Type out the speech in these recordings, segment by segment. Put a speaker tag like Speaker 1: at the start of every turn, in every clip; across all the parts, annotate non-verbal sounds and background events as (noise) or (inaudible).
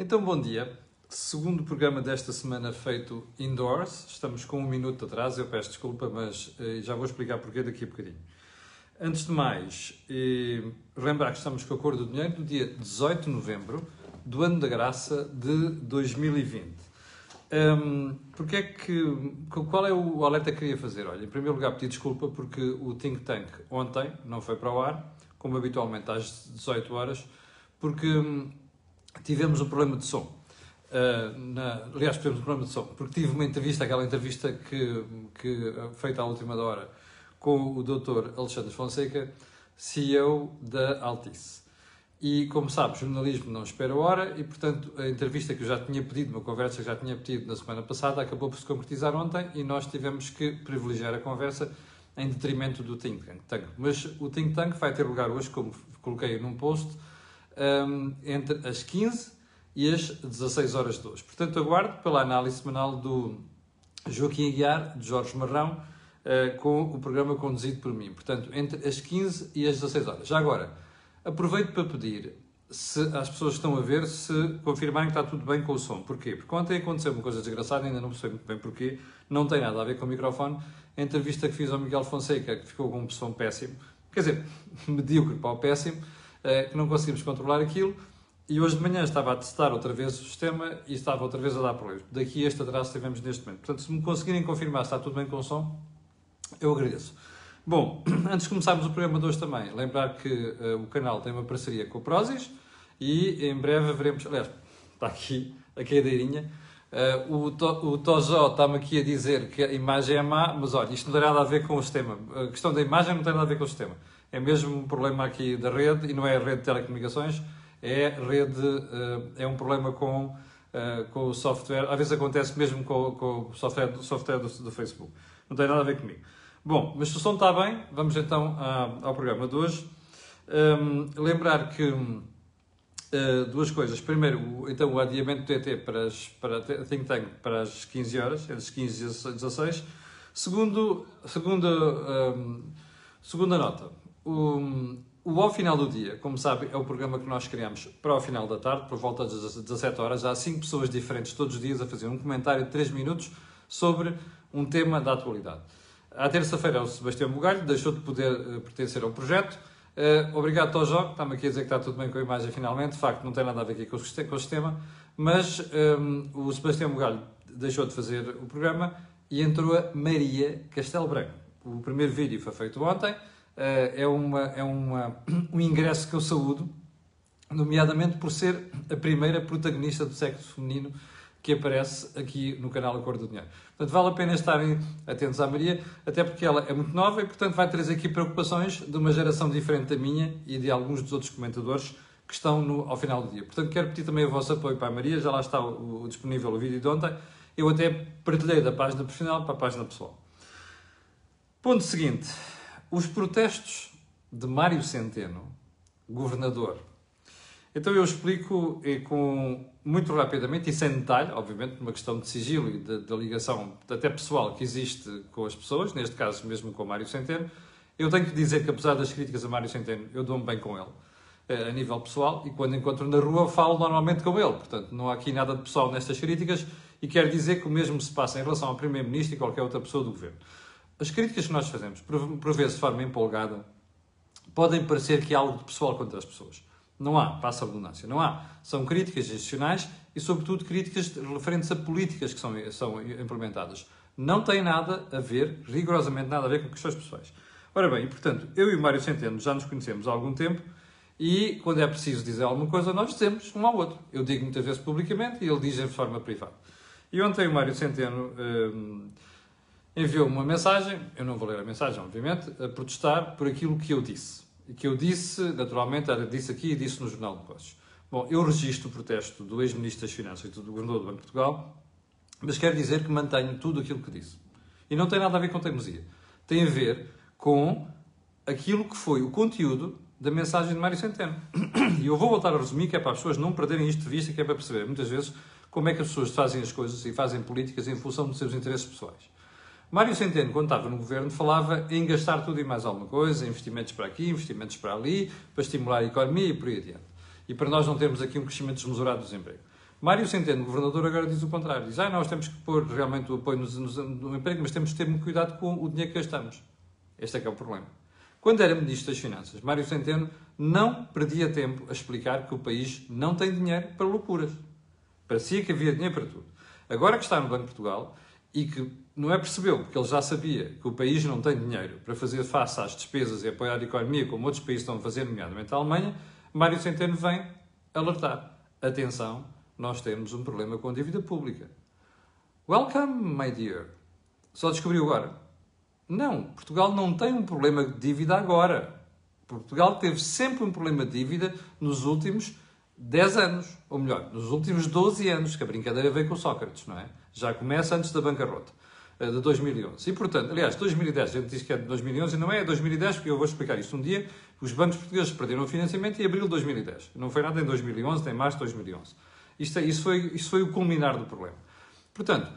Speaker 1: Então, bom dia. Segundo programa desta semana feito indoors. Estamos com um minuto atrás, eu peço desculpa, mas eh, já vou explicar porquê daqui a bocadinho. Antes de mais, eh, lembrar que estamos com o Acordo do Dinheiro do dia 18 de novembro do ano da graça de 2020. Um, porque é que, qual é o alerta que queria fazer? Olha, em primeiro lugar, pedir desculpa porque o Think Tank ontem não foi para o ar, como habitualmente às 18 horas, porque hum, tivemos um problema de som. Uh, na, aliás, tivemos um problema de som, porque tive uma entrevista, aquela entrevista que, que feita à última hora com o Dr. Alexandre Fonseca, CEO da Altice. E, como sabe, jornalismo não espera hora e, portanto, a entrevista que eu já tinha pedido, uma conversa que já tinha pedido na semana passada, acabou por se concretizar ontem e nós tivemos que privilegiar a conversa em detrimento do Think Tank. Mas o Think Tank vai ter lugar hoje, como coloquei num post, um, entre as 15 e as 16 horas de hoje. Portanto, aguardo pela análise semanal do Joaquim Aguiar, de Jorge Marrão, uh, com o programa conduzido por mim. Portanto, entre as 15 e as 16 horas. Já agora, aproveito para pedir se as pessoas estão a ver se confirmarem que está tudo bem com o som. Porquê? Porque ontem aconteceu uma coisa desgraçada, ainda não percebi muito bem porquê, não tem nada a ver com o microfone. A entrevista que fiz ao Miguel Fonseca, que ficou com um som péssimo, quer dizer, (laughs) medíocre para o péssimo, que não conseguimos controlar aquilo. E hoje de manhã estava a testar outra vez o sistema e estava outra vez a dar problemas. Daqui este atraso tivemos neste momento. Portanto, se me conseguirem confirmar se está tudo bem com o som, eu agradeço. Bom, (clears throat) antes de começarmos o programa de hoje também, lembrar que uh, o canal tem uma parceria com o Prozis e em breve veremos. Aliás, está aqui a cadeirinha. Uh, o, to, o Tojó está-me aqui a dizer que a imagem é má, mas olha, isto não tem nada a ver com o sistema. A questão da imagem não tem nada a ver com o sistema. É mesmo um problema aqui da rede, e não é a rede de telecomunicações, é rede, uh, é um problema com, uh, com o software. Às vezes acontece mesmo com, com o software, software do, do, Facebook. Não tem nada a ver comigo. Bom, mas se o som está bem, vamos então ao programa de hoje. Um, lembrar que uh, duas coisas. Primeiro, então, o adiamento do TT para, as, para Think Tank para as 15 horas, entre as 15 e as 16. Segundo, segunda, um, segunda nota, o, o Ao Final do Dia, como sabe, é o programa que nós criamos para o final da tarde, por volta das 17 horas. Há cinco pessoas diferentes todos os dias a fazer um comentário de 3 minutos sobre um tema da atualidade. À terça-feira, o Sebastião Bugalho deixou de poder uh, pertencer ao projeto. Uh, obrigado, Tojó, está-me aqui a dizer que está tudo bem com a imagem finalmente. De facto, não tem nada a ver aqui com o, com o sistema. Mas um, o Sebastião Bugalho deixou de fazer o programa e entrou a Maria Castelo Branco. O primeiro vídeo foi feito ontem. Uh, é uma, é uma, (clears throat) um ingresso que eu saúdo, nomeadamente por ser a primeira protagonista do sexo feminino que aparece aqui no canal A Cor do Dinheiro. Portanto, vale a pena estarem atentos à Maria, até porque ela é muito nova e, portanto, vai trazer aqui preocupações de uma geração diferente da minha e de alguns dos outros comentadores que estão no, ao final do dia. Portanto, quero pedir também o vosso apoio para a Maria, já lá está o, o disponível o vídeo de ontem. Eu até partilhei da página profissional para a página pessoal. Ponto seguinte. Os protestos de Mário Centeno, governador. Então eu explico com muito rapidamente e sem detalhe, obviamente, uma questão de sigilo e da ligação até pessoal que existe com as pessoas, neste caso mesmo com Mário Centeno, eu tenho que dizer que apesar das críticas a Mário Centeno, eu dou-me bem com ele, eh, a nível pessoal, e quando encontro na rua falo normalmente com ele, portanto não há aqui nada de pessoal nestas críticas, e quero dizer que o mesmo se passa em relação ao Primeiro-Ministro e qualquer outra pessoa do Governo. As críticas que nós fazemos, por vezes de forma empolgada, podem parecer que há algo de pessoal contra as pessoas. Não há, passa a redundância, não há. São críticas institucionais e, sobretudo, críticas referentes a políticas que são, são implementadas. Não tem nada a ver, rigorosamente nada a ver com questões pessoais. Ora bem, portanto, eu e o Mário Centeno já nos conhecemos há algum tempo e, quando é preciso dizer alguma coisa, nós dizemos um ao outro. Eu digo muitas vezes publicamente e ele diz em forma privada. E ontem o Mário Centeno hum, enviou uma mensagem, eu não vou ler a mensagem, obviamente, a protestar por aquilo que eu disse que eu disse, naturalmente, disse aqui e disse no Jornal de Negócios. Bom, eu registro o protesto do ex-ministro das Finanças e do governador do Banco de Portugal, mas quero dizer que mantenho tudo aquilo que disse. E não tem nada a ver com teimosia. Tem a ver com aquilo que foi o conteúdo da mensagem de Mário Centeno. E eu vou voltar a resumir, que é para as pessoas não perderem isto de vista, que é para perceber muitas vezes como é que as pessoas fazem as coisas e fazem políticas em função dos seus interesses pessoais. Mário Centeno, quando estava no governo, falava em gastar tudo e mais alguma coisa, investimentos para aqui, investimentos para ali, para estimular a economia e por aí adiante. E para nós não termos aqui um crescimento desmesurado do desemprego. Mário Centeno, governador, agora diz o contrário. Diz, ah, nós temos que pôr realmente o apoio no, no, emprego, mas temos que ter muito cuidado com o dinheiro que gastamos. Este é que é o problema. Quando era Ministro das Finanças, Mário Centeno não perdia tempo a explicar que o país não tem dinheiro para loucuras. Parecia que havia dinheiro para tudo. Agora que está no Banco de Portugal e que não é percebeu, porque ele já sabia que o país não tem dinheiro para fazer face às despesas e apoiar a economia como outros países estão a fazer, nomeadamente a Alemanha, Mário Centeno vem alertar. Atenção, nós temos um problema com a dívida pública. Welcome, my dear. Só descobriu agora. Não, Portugal não tem um problema de dívida agora. Portugal teve sempre um problema de dívida nos últimos 10 anos, ou melhor, nos últimos 12 anos, que a brincadeira veio com Sócrates, não é? Já começa antes da bancarrota, de 2011. E, portanto, aliás, 2010, a gente diz que é de 2011 e não é 2010, porque eu vou explicar isto um dia. Os bancos portugueses perderam o financiamento em abril de 2010. Não foi nada em 2011, nem março de 2011. Isto, é, isso, foi, isso foi o culminar do problema. Portanto,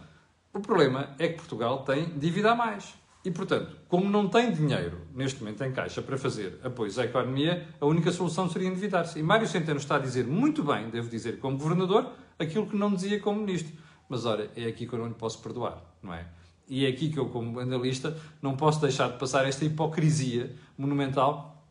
Speaker 1: o problema é que Portugal tem dívida a mais. E, portanto, como não tem dinheiro neste momento em caixa para fazer apoios à economia, a única solução seria endividar-se. E Mário Centeno está a dizer muito bem, devo dizer, como governador, aquilo que não dizia como ministro. Mas, ora, é aqui que eu não lhe posso perdoar, não é? E é aqui que eu, como analista, não posso deixar de passar esta hipocrisia monumental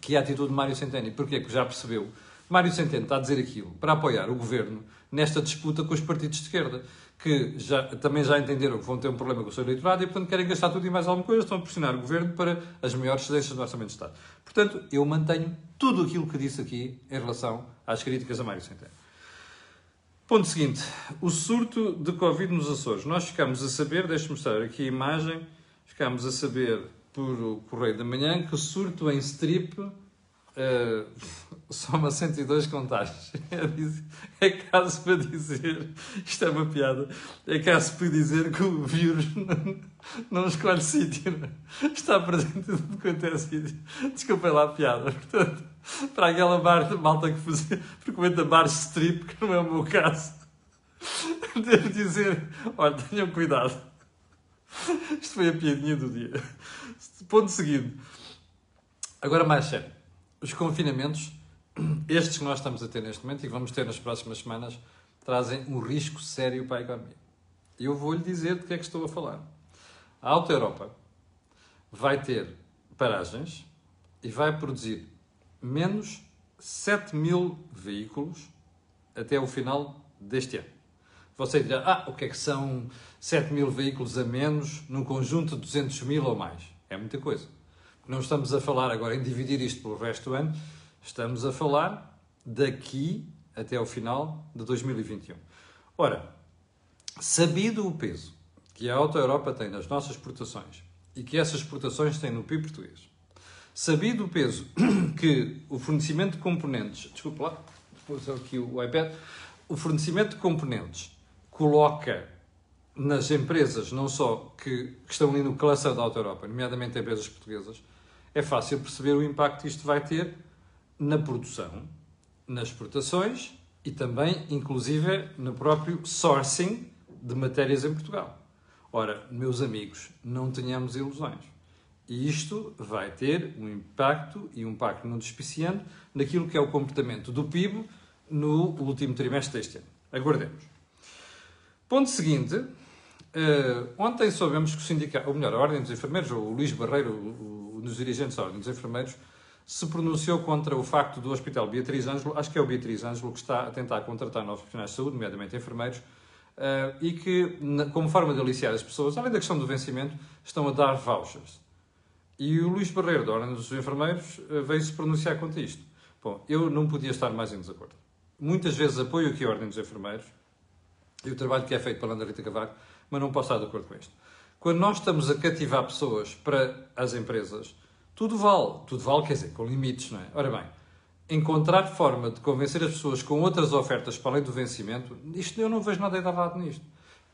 Speaker 1: que é a atitude de Mário Centeno. Porquê? Porque já percebeu. Mário Centeno está a dizer aquilo para apoiar o governo nesta disputa com os partidos de esquerda que já, também já entenderam que vão ter um problema com o seu eleitorado e, portanto, querem gastar tudo e mais alguma coisa, estão a pressionar o Governo para as maiores cedências do Orçamento de Estado. Portanto, eu mantenho tudo aquilo que disse aqui em relação às críticas a Mário Centeno. Ponto seguinte, o surto de Covid nos Açores. Nós ficámos a saber, deixe-me mostrar aqui a imagem, ficámos a saber por Correio da Manhã que o surto em strip Uh, soma 102 contágios. É, é caso para dizer, isto é uma piada, é caso para dizer que o vírus (laughs) não, escolhe sítio. É? está presente tudo quanto é sítio. Desculpem lá a piada. Portanto, (laughs) para aquela bar, malta que (laughs) frequenta bares strip, que não é o meu caso, (laughs) devo dizer: olha, tenham cuidado. Isto foi a piadinha do dia. Ponto seguinte. Agora mais sério os confinamentos, (clears throat) estes que nós estamos a ter neste momento e que vamos ter nas próximas semanas, trazem um risco sério para a economia. Eu vou-lhe dizer de que é que estou a falar. A Alta Europa vai ter paragens e vai produzir menos 7 mil veículos até o final deste ano. Você dirá, ah, o que é que são 7 mil veículos a menos num conjunto de 200 mil ou mais? É muita coisa. Não estamos a falar agora em dividir isto pelo resto do ano, estamos a falar daqui até ao final de 2021. Ora, sabido o peso que a Auto Europa tem nas nossas exportações e que essas exportações têm no PIB português, sabido o peso (clears throat) que o fornecimento de componentes, desculpa lá, pus aqui o iPad, o fornecimento de componentes coloca nas empresas, não só que, que estão ali no cluster da Auto Europa, nomeadamente empresas portuguesas, é fácil perceber o impacto que isto vai ter na produção, nas exportações e também, inclusive, no próprio sourcing de matérias em Portugal. Ora, meus amigos, não tenhamos ilusões. E isto vai ter um impacto e um impacto não despiciando naquilo que é o comportamento do PIB no último trimestre deste ano. Aguardemos. Ponto seguinte. Uh, ontem soubemos que o sindicato, ou melhor, a Ordem dos Enfermeiros, o Luís Barreiro, o dos dirigentes da Ordem dos Enfermeiros, se pronunciou contra o facto do Hospital Beatriz Ângelo, acho que é o Beatriz Ângelo que está a tentar contratar novos profissionais de saúde, nomeadamente enfermeiros, Uh, e que, como forma de aliciar as pessoas, além da questão do vencimento, estão a dar vouchers. E o Luís Barreiro, da Ordem dos Enfermeiros, uh, veio-se pronunciar contra isto. Bom, eu não podia estar mais em desacordo. Muitas vezes apoio aqui a Ordem dos Enfermeiros e o trabalho que é feito pela Ana Rita Cavaco, mas não posso estar de acordo com isto. Quando nós estamos a cativar pessoas para as empresas, tudo vale. Tudo vale, quer dizer, com limites, não é? Ora bem, encontrar forma de convencer as pessoas com outras ofertas para além do vencimento, isto eu não vejo nada de errado nisto.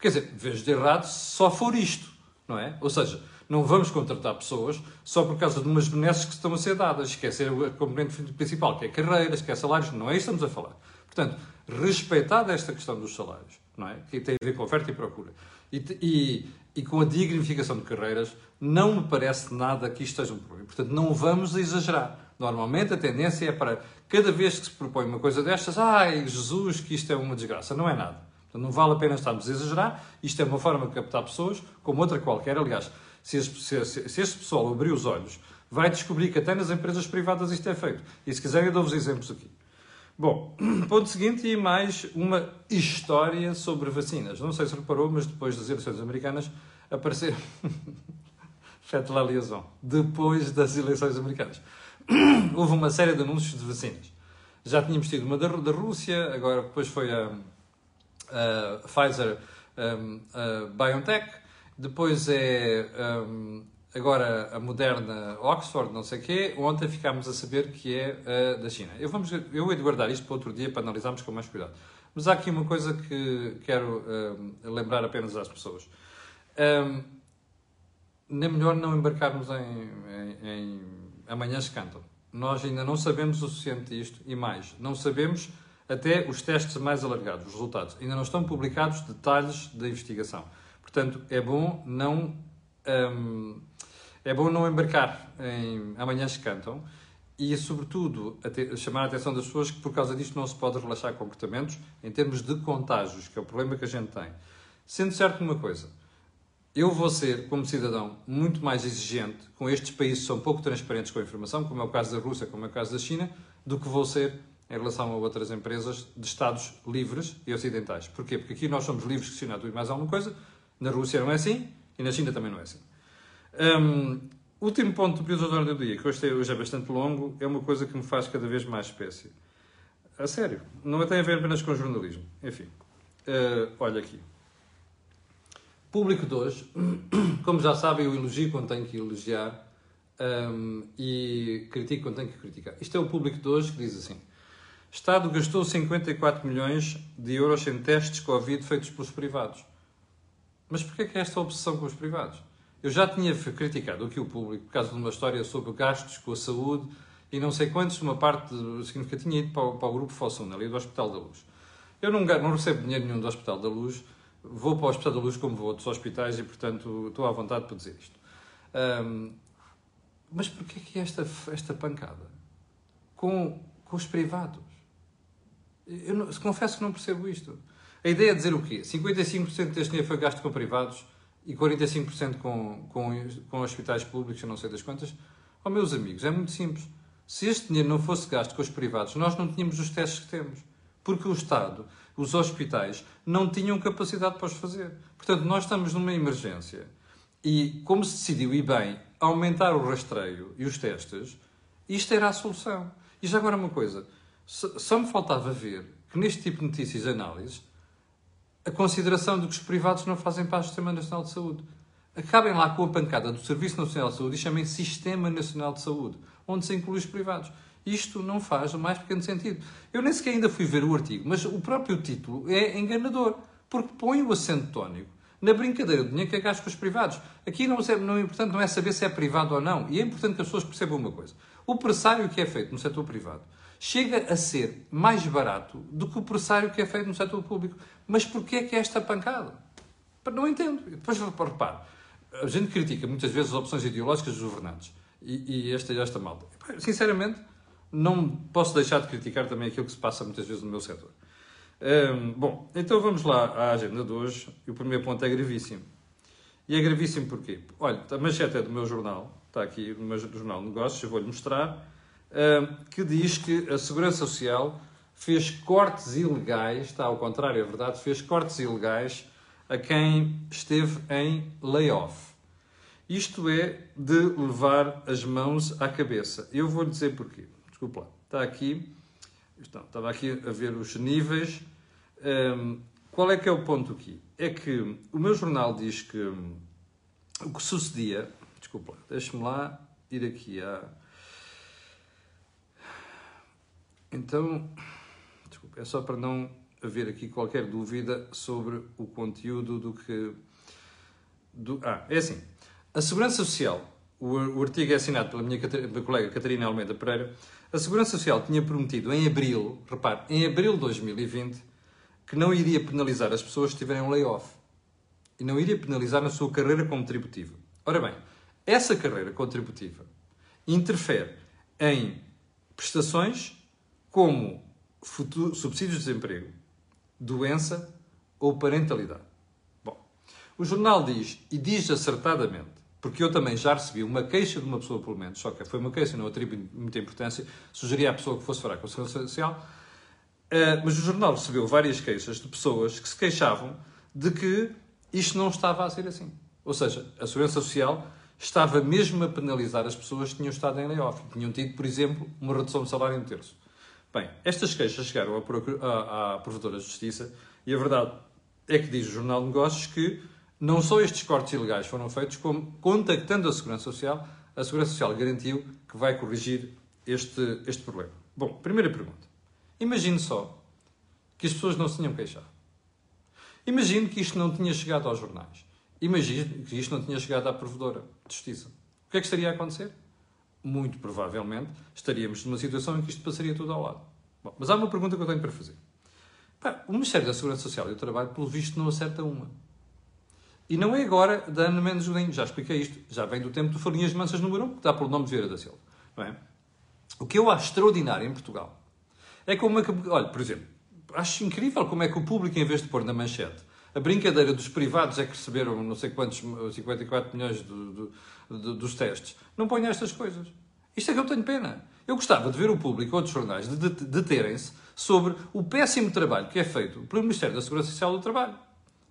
Speaker 1: Quer dizer, vejo de errado se só for isto, não é? Ou seja, não vamos contratar pessoas só por causa de umas benesses que estão a ser dadas. Esquecer a componente principal, que é carreiras, que é salários, não é isso que estamos a falar. Portanto, respeitada esta questão dos salários, não é? Que tem a ver com oferta e procura. E, e, e com a dignificação de carreiras, não me parece nada que isto seja um problema. Portanto, não vamos exagerar. Normalmente a tendência é para, cada vez que se propõe uma coisa destas, ai Jesus, que isto é uma desgraça. Não é nada. Portanto, não vale a pena estarmos a exagerar. Isto é uma forma de captar pessoas, como outra qualquer. Aliás, se este, se, se este pessoal abrir os olhos, vai descobrir que até nas empresas privadas isto é feito. E se quiserem, eu dou-vos exemplos aqui. Bom, (clears throat) ponto seguinte e mais uma história sobre vacinas. Não sei se reparou, mas depois das eleições americanas apareceu. (laughs) Fete la liaison. Depois das eleições americanas. (clears throat) Houve uma série de anúncios de vacinas. Já tínhamos tido uma da, da Rússia, agora depois foi a, a Pfizer a, a BioNTech, depois é agora a moderna Oxford, não sei o quê, ontem ficámos a saber que é a da China. Eu, vamos, eu hei de guardar isto para outro dia para analisarmos com mais cuidado. Mas há aqui uma coisa que quero um, lembrar apenas às pessoas. Um, nem melhor não embarcarmos em, em, em amanhãs cantam. Nós ainda não sabemos o suficiente disto e mais, não sabemos até os testes mais alargados, os resultados. Ainda não estão publicados detalhes da investigação. Portanto, é bom não um, é bom não embarcar em amanhãs que cantam e, sobretudo, a chamar a atenção das pessoas que, por causa disto, não se pode relaxar comportamentos em termos de contágios, que é o problema que a gente tem. Sendo certo uma coisa, eu vou ser, como cidadão, muito mais exigente com estes países que são pouco transparentes com a informação, como é o caso da Rússia, como é o caso da China, do que vou ser em relação a outras empresas de Estados livres e ocidentais. Porquê? Porque aqui nós somos livres questionar tudo e mais alguma coisa, na Rússia não é assim e na China também não é assim. Um, último ponto do período do dia, que hoje, hoje é bastante longo, é uma coisa que me faz cada vez mais espécie. A sério, não tem a ver apenas com jornalismo. Enfim, uh, olha aqui. Público de hoje, (coughs) como já sabem, eu elogio quando tenho que elogiar um, e critico quando tenho que criticar. Isto é o público de hoje que diz assim: Estado gastou 54 milhões de euros em testes Covid feitos pelos privados. Mas porquê que é esta obsessão com os privados? Eu já tinha criticado aqui o público por causa de uma história sobre gastos com a saúde e não sei quantos, uma parte significativa tinha ido para o, para o grupo Fossum, ali do Hospital da Luz. Eu não, não recebo dinheiro nenhum do Hospital da Luz, vou para o Hospital da Luz como vou a outros hospitais e, portanto, estou à vontade para dizer isto. Um, mas porquê que esta, esta pancada? Com, com os privados? Eu não, confesso que não percebo isto. A ideia é dizer o quê? 55% deste dinheiro foi gasto com privados e 45% com, com, com hospitais públicos, eu não sei das quantas. Oh, meus amigos, é muito simples. Se este dinheiro não fosse gasto com os privados, nós não tínhamos os testes que temos. Porque o Estado, os hospitais, não tinham capacidade para os fazer. Portanto, nós estamos numa emergência e, como se decidiu, e bem, aumentar o rastreio e os testes, isto era a solução. E já agora uma coisa, só me faltava ver que neste tipo de notícias e análises a consideração de que os privados não fazem parte do Sistema Nacional de Saúde. Acabem lá com a pancada do Serviço Nacional de Saúde e chamem Sistema Nacional de Saúde, onde se inclui os privados. Isto não faz o mais pequeno sentido. Eu nem sequer ainda fui ver o artigo, mas o próprio título é enganador, porque põe o acento tónico na brincadeira do dinheiro que é gasto com os privados. Aqui não é, não, importante não é saber se é privado ou não, e é importante que as pessoas percebam uma coisa. O pressário que é feito no setor privado chega a ser mais barato do que o pressário que é feito no setor público. Mas porquê é que é esta pancada? Não entendo. Depois, repare, a gente critica muitas vezes as opções ideológicas dos governantes e, e esta, esta malta. Sinceramente, não posso deixar de criticar também aquilo que se passa muitas vezes no meu setor. Hum, bom, então vamos lá à agenda de hoje. E o primeiro ponto é gravíssimo. E é gravíssimo porquê? Olha, a manchete é do meu jornal, está aqui no meu jornal de negócios, eu vou-lhe mostrar que diz que a Segurança Social fez cortes ilegais, está ao contrário, é verdade, fez cortes ilegais a quem esteve em layoff. Isto é de levar as mãos à cabeça. Eu vou dizer porquê. Desculpa lá. Está aqui. estava aqui a ver os níveis. Um, qual é que é o ponto aqui? É que o meu jornal diz que o que sucedia. Desculpa lá. Deixa-me lá ir aqui a. Então, desculpa, é só para não haver aqui qualquer dúvida sobre o conteúdo do que. Do, ah, é assim. A Segurança Social, o, o artigo é assinado pela minha, minha colega Catarina Almeida Pereira. A Segurança Social tinha prometido em abril, repare, em abril de 2020, que não iria penalizar as pessoas que tiverem um layoff. E não iria penalizar na sua carreira contributiva. Ora bem, essa carreira contributiva interfere em prestações como futuro, subsídios de desemprego, doença ou parentalidade. Bom, o jornal diz, e diz acertadamente, porque eu também já recebi uma queixa de uma pessoa, pelo menos, só que foi uma queixa, não atribuí muita importância, sugeria à pessoa que fosse falar com a Segurança Social, uh, mas o jornal recebeu várias queixas de pessoas que se queixavam de que isto não estava a ser assim. Ou seja, a Segurança Social estava mesmo a penalizar as pessoas que tinham estado em layoff, tinham tido, por exemplo, uma redução de salário em terço. Bem, estas queixas chegaram à, Provedora de Justiça e a verdade é que diz o Jornal de Negócios que não só estes cortes ilegais foram feitos, como contactando a Segurança Social, a Segurança Social garantiu que vai corrigir este, este problema. Bom, primeira pergunta. Imagine só que as pessoas não se tinham queixado. Imagine que isto não tinha chegado aos jornais. Imagine que isto não tinha chegado à Provedora de Justiça. O que é que estaria a acontecer? Muito provavelmente estaríamos numa situação em que isto passaria tudo ao lado. Bom, mas há uma pergunta que eu tenho para fazer. Pá, o Ministério da Segurança Social e do Trabalho, pelo visto, não acerta uma. E não é agora da Ana Mendes Godinho, já expliquei isto, já vem do tempo do Farinhas Mansas número 1, que dá pelo nome de Vieira da Silva. Não é? O que eu acho extraordinário em Portugal é como é que, olha, por exemplo, acho incrível como é que o público, em vez de pôr na manchete a brincadeira dos privados é que receberam não sei quantos, 54 milhões do, do, do, dos testes. Não põe estas coisas. Isto é que eu tenho pena. Eu gostava de ver o público, outros jornais, deterem-se sobre o péssimo trabalho que é feito pelo Ministério da Segurança Social do Trabalho.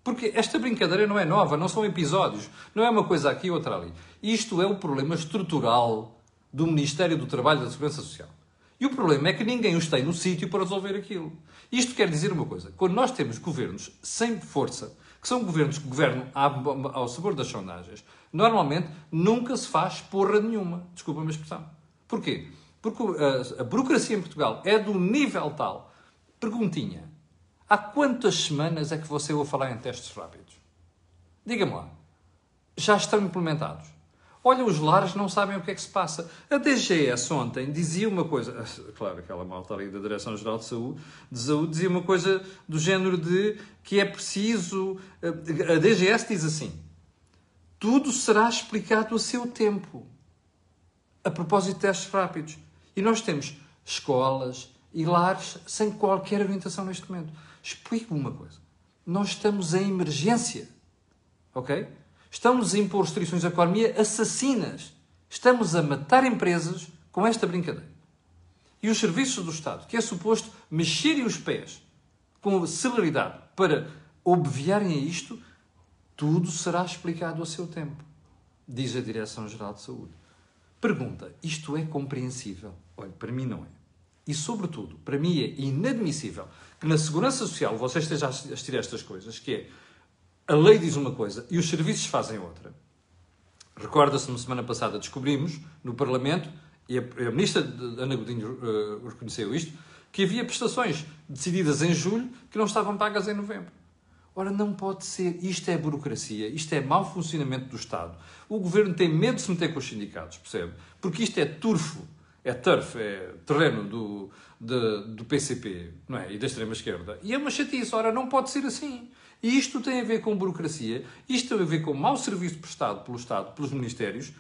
Speaker 1: Porque esta brincadeira não é nova, não são episódios, não é uma coisa aqui, outra ali. Isto é o problema estrutural do Ministério do Trabalho e da Segurança Social. E o problema é que ninguém os tem no sítio para resolver aquilo. Isto quer dizer uma coisa: quando nós temos governos sem força, que são governos que governam ao sabor das sondagens, normalmente nunca se faz porra nenhuma. Desculpa-me a expressão. Porquê? Porque a, a burocracia em Portugal é do nível tal. Perguntinha: há quantas semanas é que você ouve falar em testes rápidos? Diga-me lá. Já estão implementados? Olha, os lares não sabem o que é que se passa. A DGS ontem dizia uma coisa, (laughs) claro, aquela malta ali da Direção-Geral de Saúde, de Saúde dizia uma coisa do género de que é preciso. A DGS diz assim: tudo será explicado a seu tempo. A propósito de testes rápidos. E nós temos escolas e lares sem qualquer orientação neste momento. Explico-me uma coisa. Nós estamos em emergência. Ok? Estamos a impor restrições à economia assassinas. Estamos a matar empresas com esta brincadeira. E os serviços do Estado, que é suposto mexerem os pés com celeridade para obviarem a isto, tudo será explicado a seu tempo, diz a Direção-Geral de Saúde. Pergunta: isto é compreensível? Olha, para mim não é. E, sobretudo, para mim é inadmissível que na Segurança Social você esteja a a estas coisas, que é a lei diz uma coisa e os serviços fazem outra. Recorda-se, na semana passada descobrimos no Parlamento, e a, a ministra Ana Godinho uh, reconheceu isto, que havia prestações decididas em julho que não estavam pagas em novembro. Ora, não pode ser. Isto é burocracia, isto é mau funcionamento do Estado. O governo tem medo de se meter com os sindicatos, percebe? Porque isto é turfo, é turf, é terreno do, de, do PCP não é? e da extrema-esquerda. E é uma chatice. Ora, não pode ser assim. Isto tem a ver com burocracia, isto tem a ver com mau serviço prestado pelo Estado, pelos ministérios,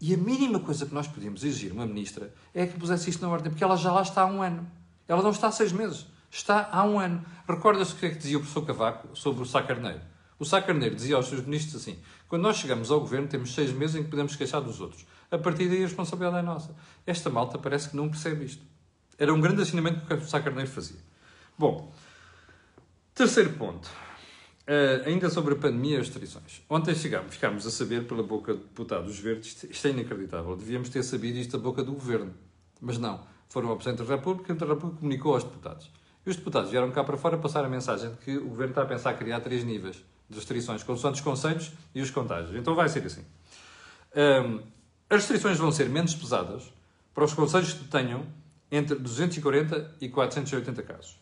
Speaker 1: e a mínima coisa que nós podíamos exigir uma ministra é que pusesse isto na ordem, porque ela já lá está há um ano. Ela não está há seis meses, está há um ano. Recorda-se o que é que dizia o professor Cavaco sobre o Sá Carneiro? O Sá Carneiro dizia aos seus ministros assim: quando nós chegamos ao governo, temos seis meses em que podemos queixar dos outros. A partir daí a responsabilidade é nossa. Esta malta parece que não percebe isto. Era um grande assinamento que o Sá Carneiro fazia. Bom, terceiro ponto. Uh, ainda sobre a pandemia e as restrições. Ontem chegámos, ficámos a saber pela boca de deputados verdes, isto é inacreditável, devíamos ter sabido isto da boca do governo. Mas não, foram ao Presidente da República o Presidente da República comunicou aos deputados. E os deputados vieram cá para fora passar a mensagem de que o governo está a pensar criar três níveis de restrições, consoante os conselhos e os contágios. Então vai ser assim. Um, as restrições vão ser menos pesadas para os conselhos que tenham entre 240 e 480 casos.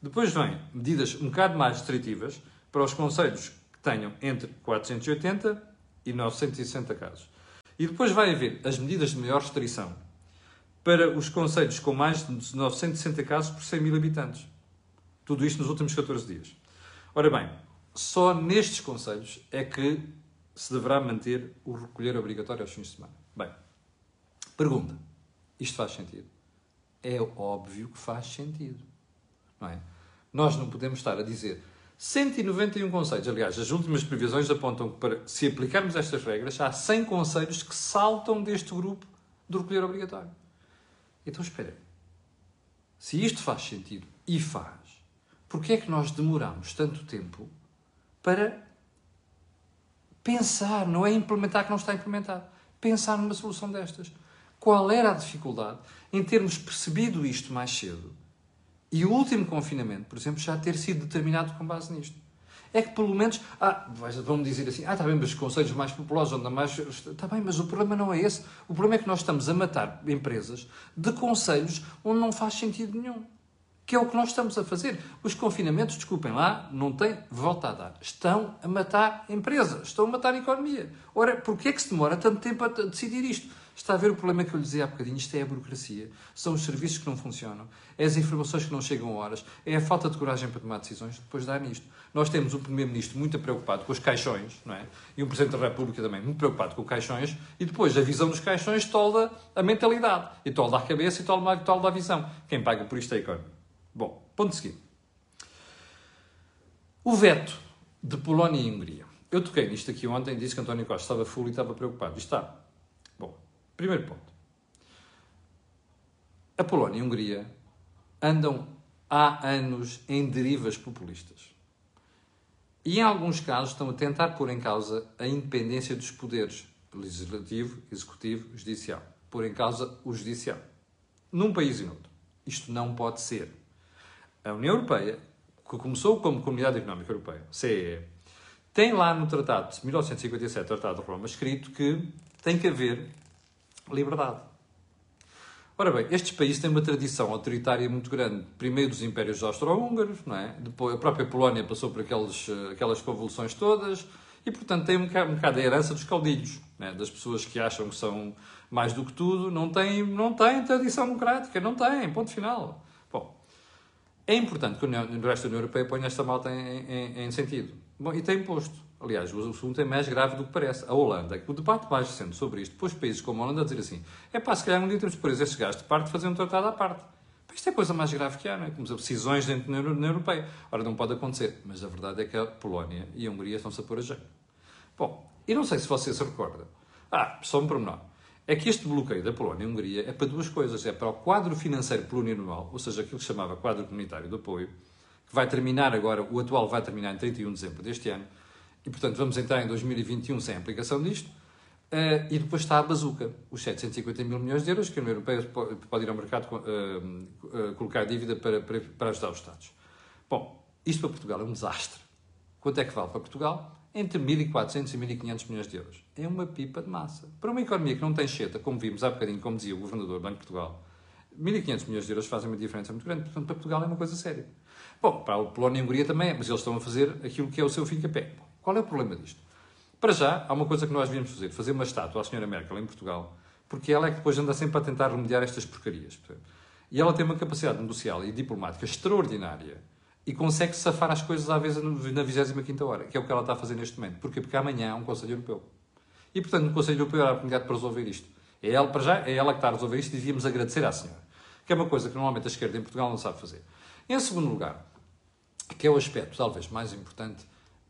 Speaker 1: Depois vêm medidas um bocado mais restritivas para os conselhos que tenham entre 480 e 960 casos. E depois vai haver as medidas de maior restrição para os conselhos com mais de 960 casos por 100 mil habitantes. Tudo isto nos últimos 14 dias. Ora bem, só nestes conselhos é que se deverá manter o recolher obrigatório aos fins de semana. Bem, pergunta: isto faz sentido? É óbvio que faz sentido. Não é? Nós não podemos estar a dizer 191 conselhos. Aliás, as últimas previsões apontam que para se aplicarmos estas regras, há 100 conselhos que saltam deste grupo do recolher obrigatório. Então espera. Se isto faz sentido e faz, porquê é que nós demoramos tanto tempo para pensar, não é implementar que não está implementado, pensar numa solução destas? Qual era a dificuldade em termos percebido isto mais cedo e o último confinamento, por exemplo, já ter sido determinado com base nisto. É que pelo menos, ah, vão-me dizer assim, ah, está bem, mas os conselhos mais populosos, onde mais. Está bem, mas o problema não é esse. O problema é que nós estamos a matar empresas de conselhos onde não faz sentido nenhum. Que é o que nós estamos a fazer. Os confinamentos, desculpem lá, não têm volta a dar. Estão a matar empresas, estão a matar a economia. Ora, porquê é que se demora tanto tempo a decidir isto? Está a ver o problema que eu lhe dizia há bocadinho? Isto é a burocracia. São os serviços que não funcionam. É as informações que não chegam a horas. É a falta de coragem para tomar decisões depois de dar nisto. Nós temos um Primeiro-Ministro muito preocupado com os caixões, não é? E um Presidente da República também muito preocupado com os caixões. E depois a visão dos caixões tolda a mentalidade. E tolda a cabeça e tolda, tolda a visão. Quem paga por isto é a economia. Bom, ponto seguinte. O veto de Polónia e Hungria. Eu toquei nisto aqui ontem, disse que António Costa estava full e estava preocupado. Está. Primeiro ponto. A Polónia e a Hungria andam há anos em derivas populistas. E em alguns casos estão a tentar pôr em causa a independência dos poderes legislativo, executivo, judicial. Pôr em causa o judicial. Num país e noutro. Isto não pode ser. A União Europeia, que começou como Comunidade Económica Europeia, CEE, tem lá no Tratado de 1957, Tratado de Roma, escrito que tem que haver liberdade. Ora bem, estes países têm uma tradição autoritária muito grande. Primeiro dos impérios austro-húngaros, não é? Depois a própria Polónia passou por aqueles, eh, aquelas convulsões todas e, portanto, tem um bocado, um bocado a herança dos caudilhos, é? das pessoas que acham que são mais do que tudo, não têm, não têm tradição democrática, não têm, ponto final. Bom, é importante que o resto da União Europeia ponha esta malta em, em, em sentido. Bom, e tem imposto. Aliás, o assunto é mais grave do que parece. A Holanda, o debate mais recente sobre isto, pôs países como a Holanda a dizer assim: é pá, se calhar um dia temos de pôr estes gajos de parte fazer um tratado à parte. Isto é a coisa mais grave que há, não é? Como decisões dentro da União Europeia. Ora, não pode acontecer. Mas a verdade é que a Polónia e a Hungria estão-se a pôr a jeito. Bom, e não sei se você se recorda. Ah, só um pormenor. É que este bloqueio da Polónia e Hungria é para duas coisas. É para o quadro financeiro plurianual, ou seja, aquilo que se chamava quadro comunitário de apoio, que vai terminar agora, o atual vai terminar em 31 de dezembro deste ano, e, portanto, vamos entrar em 2021 sem aplicação disto. Uh, e depois está a bazuca, os 750 mil milhões de euros que a União Europeia pode ir ao mercado uh, uh, colocar dívida para, para, para ajudar os Estados. Bom, isto para Portugal é um desastre. Quanto é que vale para Portugal? Entre 1.400 e 1.500 milhões de euros. É uma pipa de massa. Para uma economia que não tem cheta, como vimos há bocadinho, como dizia o Governador do Banco de Portugal, 1.500 milhões de euros fazem uma diferença muito grande. Portanto, para Portugal é uma coisa séria. Bom, para a Polónia e a Hungria também, mas eles estão a fazer aquilo que é o seu fim capé. Qual é o problema disto? Para já, há uma coisa que nós devíamos fazer, fazer uma estátua à senhora Merkel em Portugal, porque ela é que depois anda sempre a tentar remediar estas porcarias. E ela tem uma capacidade negocial e diplomática extraordinária e consegue safar as coisas à vez na 25 hora, que é o que ela está a fazer neste momento. Porquê? Porque amanhã há um Conselho Europeu. E, portanto, no Conselho Europeu há a oportunidade para resolver isto. É ela, para já, é ela que está a resolver isto e devíamos agradecer à senhora. Que é uma coisa que normalmente a esquerda em Portugal não sabe fazer. Em segundo lugar, que é o aspecto talvez mais importante,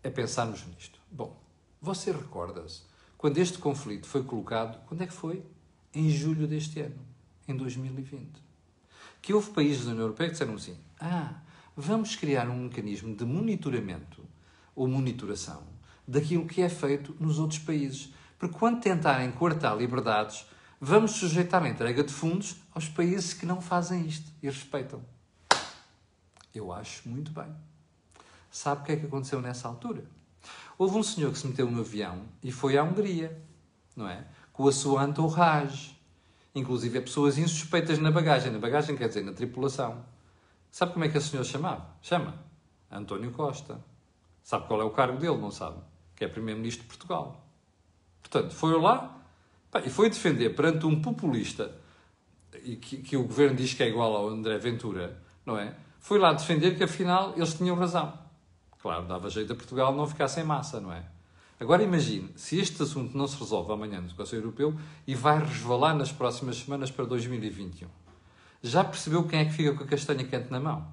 Speaker 1: é pensarmos nisto. Bom, você recorda-se quando este conflito foi colocado, quando é que foi? Em julho deste ano, em 2020. Que houve países da União Europeia que disseram assim: ah, vamos criar um mecanismo de monitoramento ou monitoração daquilo que é feito nos outros países. Porque quando tentarem cortar liberdades, vamos sujeitar a entrega de fundos aos países que não fazem isto e respeitam. Eu acho muito bem. Sabe o que é que aconteceu nessa altura? Houve um senhor que se meteu no avião e foi à Hungria, não é? Com a sua entourage. Inclusive, pessoas insuspeitas na bagagem. Na bagagem quer dizer na tripulação. Sabe como é que esse senhor chamava? Chama António Costa. Sabe qual é o cargo dele, não sabe? Que é Primeiro-Ministro de Portugal. Portanto, foi lá e foi defender perante um populista e que, que o governo diz que é igual ao André Ventura, não é? Foi lá defender que afinal eles tinham razão. Claro, dava jeito a Portugal não ficar sem massa, não é? Agora imagine, se este assunto não se resolve amanhã no Conselho Europeu e vai resvalar nas próximas semanas para 2021. Já percebeu quem é que fica com a castanha quente na mão?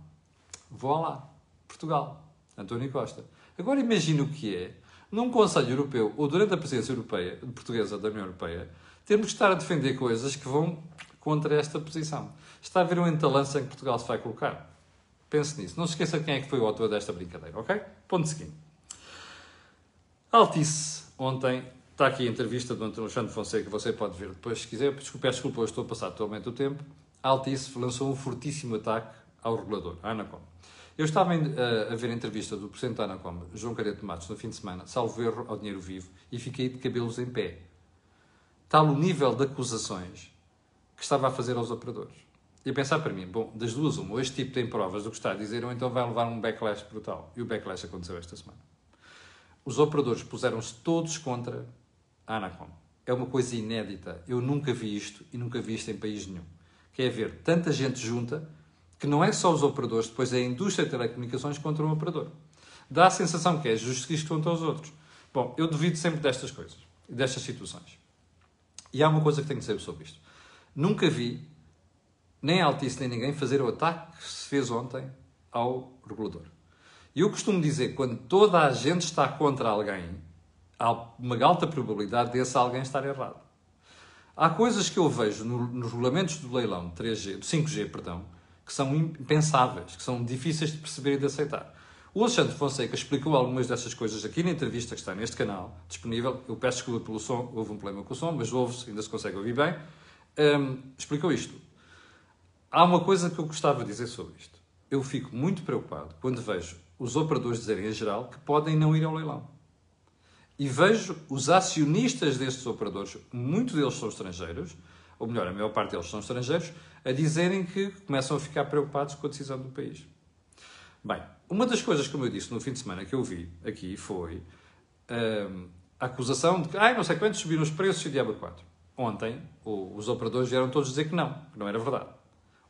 Speaker 1: Vou lá. Portugal. António Costa. Agora imagine o que é, num Conselho Europeu, ou durante a presidência europeia, portuguesa da União Europeia, termos que estar a defender coisas que vão contra esta posição. Está a ver um entalança em que Portugal se vai colocar. Pense nisso. Não se esqueça quem é que foi o autor desta brincadeira, ok? Ponto seguinte. Altice, ontem, está aqui a entrevista do Alexandre Fonseca, você pode ver depois se quiser. Desculpe, desculpa, eu estou a passar totalmente o tempo. Altice lançou um fortíssimo ataque ao regulador, a Anacom. Eu estava a, a ver a entrevista do Presidente da Anacom, João Carete Matos, no fim de semana, salvo erro ao dinheiro vivo, e fiquei de cabelos em pé. Tal o nível de acusações que estava a fazer aos operadores. E pensar para mim, bom, das duas uma, este tipo tem provas do que está a dizer, ou então vai levar um backlash brutal. E o backlash aconteceu esta semana. Os operadores puseram-se todos contra a Anacom. É uma coisa inédita. Eu nunca vi isto e nunca vi isto em país nenhum. Que é ver tanta gente junta que não é só os operadores, depois é a indústria de telecomunicações contra um operador. Dá a sensação que é justo isto contra os outros. Bom, eu duvido sempre destas coisas, destas situações. E há uma coisa que tenho que dizer sobre isto. Nunca vi nem a Altice nem ninguém fazer o ataque que se fez ontem ao regulador. E eu costumo dizer quando toda a gente está contra alguém, há uma alta probabilidade desse alguém estar errado. Há coisas que eu vejo no, nos regulamentos do leilão 3G, do 5G, perdão, que são impensáveis, que são difíceis de perceber e de aceitar. O Alexandre Fonseca explicou algumas dessas coisas aqui na entrevista que está neste canal, disponível. Eu peço desculpa pelo som, houve um problema com o som, mas ouve-se, ainda se consegue ouvir bem. Um, explicou isto. Há uma coisa que eu gostava de dizer sobre isto. Eu fico muito preocupado quando vejo os operadores dizerem em geral que podem não ir ao leilão. E vejo os acionistas destes operadores, muitos deles são estrangeiros, ou melhor, a maior parte deles são estrangeiros, a dizerem que começam a ficar preocupados com a decisão do país. Bem, uma das coisas, como eu disse no fim de semana, que eu vi aqui foi hum, a acusação de que, ai, não sei quantos subiram os preços e diabo 4. Ontem, os operadores vieram todos dizer que não, que não era verdade.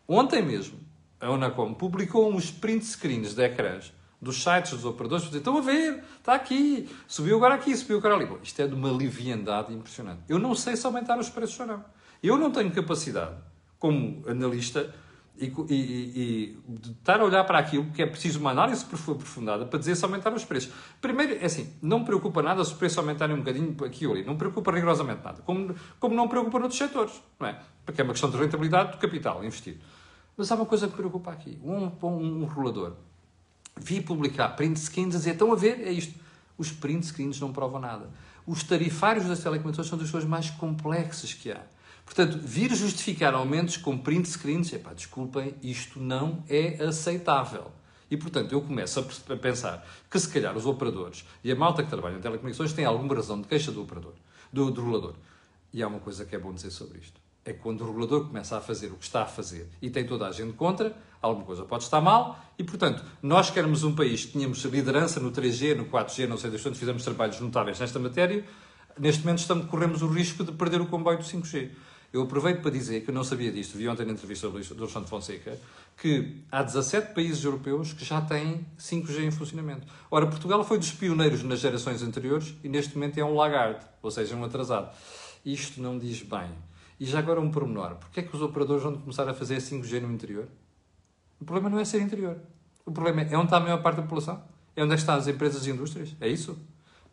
Speaker 1: Ontem mesmo, a Unacom publicou uns print screens de ecrãs dos sites dos operadores, dizer, estão a ver, está aqui, subiu agora aqui, subiu agora ali. Bom, isto é de uma liviandade impressionante. Eu não sei se aumentaram os preços ou não. Eu não tenho capacidade, como analista, e, e, e, estar a olhar para aquilo que é preciso uma análise aprofundada para dizer se aumentaram os preços. Primeiro, é assim, não preocupa nada se os preços aumentarem um bocadinho aqui ou ali. Não preocupa rigorosamente nada. Como, como não preocupa noutros setores, não é? Porque é uma questão de rentabilidade do capital investido. Mas há uma coisa que me preocupa aqui. Um, um, um rolador vi publicar print screens a dizer, estão a ver, é isto. Os print screens não provam nada. Os tarifários das telecomunicações são das coisas mais complexas que há. Portanto, vir justificar aumentos com print screens, epá, desculpem, isto não é aceitável. E, portanto, eu começo a pensar que, se calhar, os operadores e a malta que trabalha em telecomunicações têm alguma razão de queixa do operador, do, do regulador. E há uma coisa que é bom dizer sobre isto. É quando o regulador começa a fazer o que está a fazer e tem toda a gente contra, alguma coisa pode estar mal e, portanto, nós queremos um país que tenhamos liderança no 3G, no 4G, não sei das quantas, fizemos trabalhos notáveis nesta matéria, neste momento estamos, corremos o risco de perder o comboio do 5G. Eu aproveito para dizer que eu não sabia disto, vi ontem na entrevista do Alexandre Fonseca, que há 17 países europeus que já têm 5G em funcionamento. Ora, Portugal foi dos pioneiros nas gerações anteriores e neste momento é um lagarde, ou seja, um atrasado. Isto não diz bem. E já agora um pormenor. Porquê é que os operadores vão começar a fazer 5G no interior? O problema não é ser interior. O problema é onde está a maior parte da população? É onde é estão as empresas e indústrias? É isso?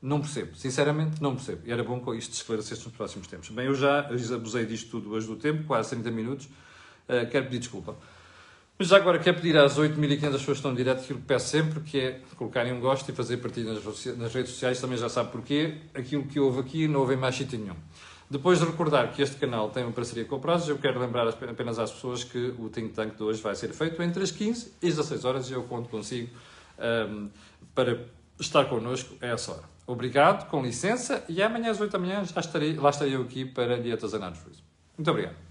Speaker 1: Não percebo, sinceramente não percebo. E era bom que isto esclarecesse nos próximos tempos. Bem, eu já abusei disto tudo hoje do tempo, quase 30 minutos. Uh, quero pedir desculpa. Mas já agora quero pedir às 8.500 pessoas que estão direto aquilo que peço sempre, que é colocarem um gosto e fazer partilha nas redes sociais, também já sabe porquê. Aquilo que houve aqui não houve em mais sítio nenhum. Depois de recordar que este canal tem uma parceria com o Prazos, eu quero lembrar apenas às pessoas que o Think Tank de hoje vai ser feito entre as 15 e as 16 horas e eu conto consigo um, para estar connosco a essa hora. Obrigado, com licença, e amanhã às 8 da manhã já estarei, lá estarei eu aqui para lhe atazanarmos. Muito obrigado.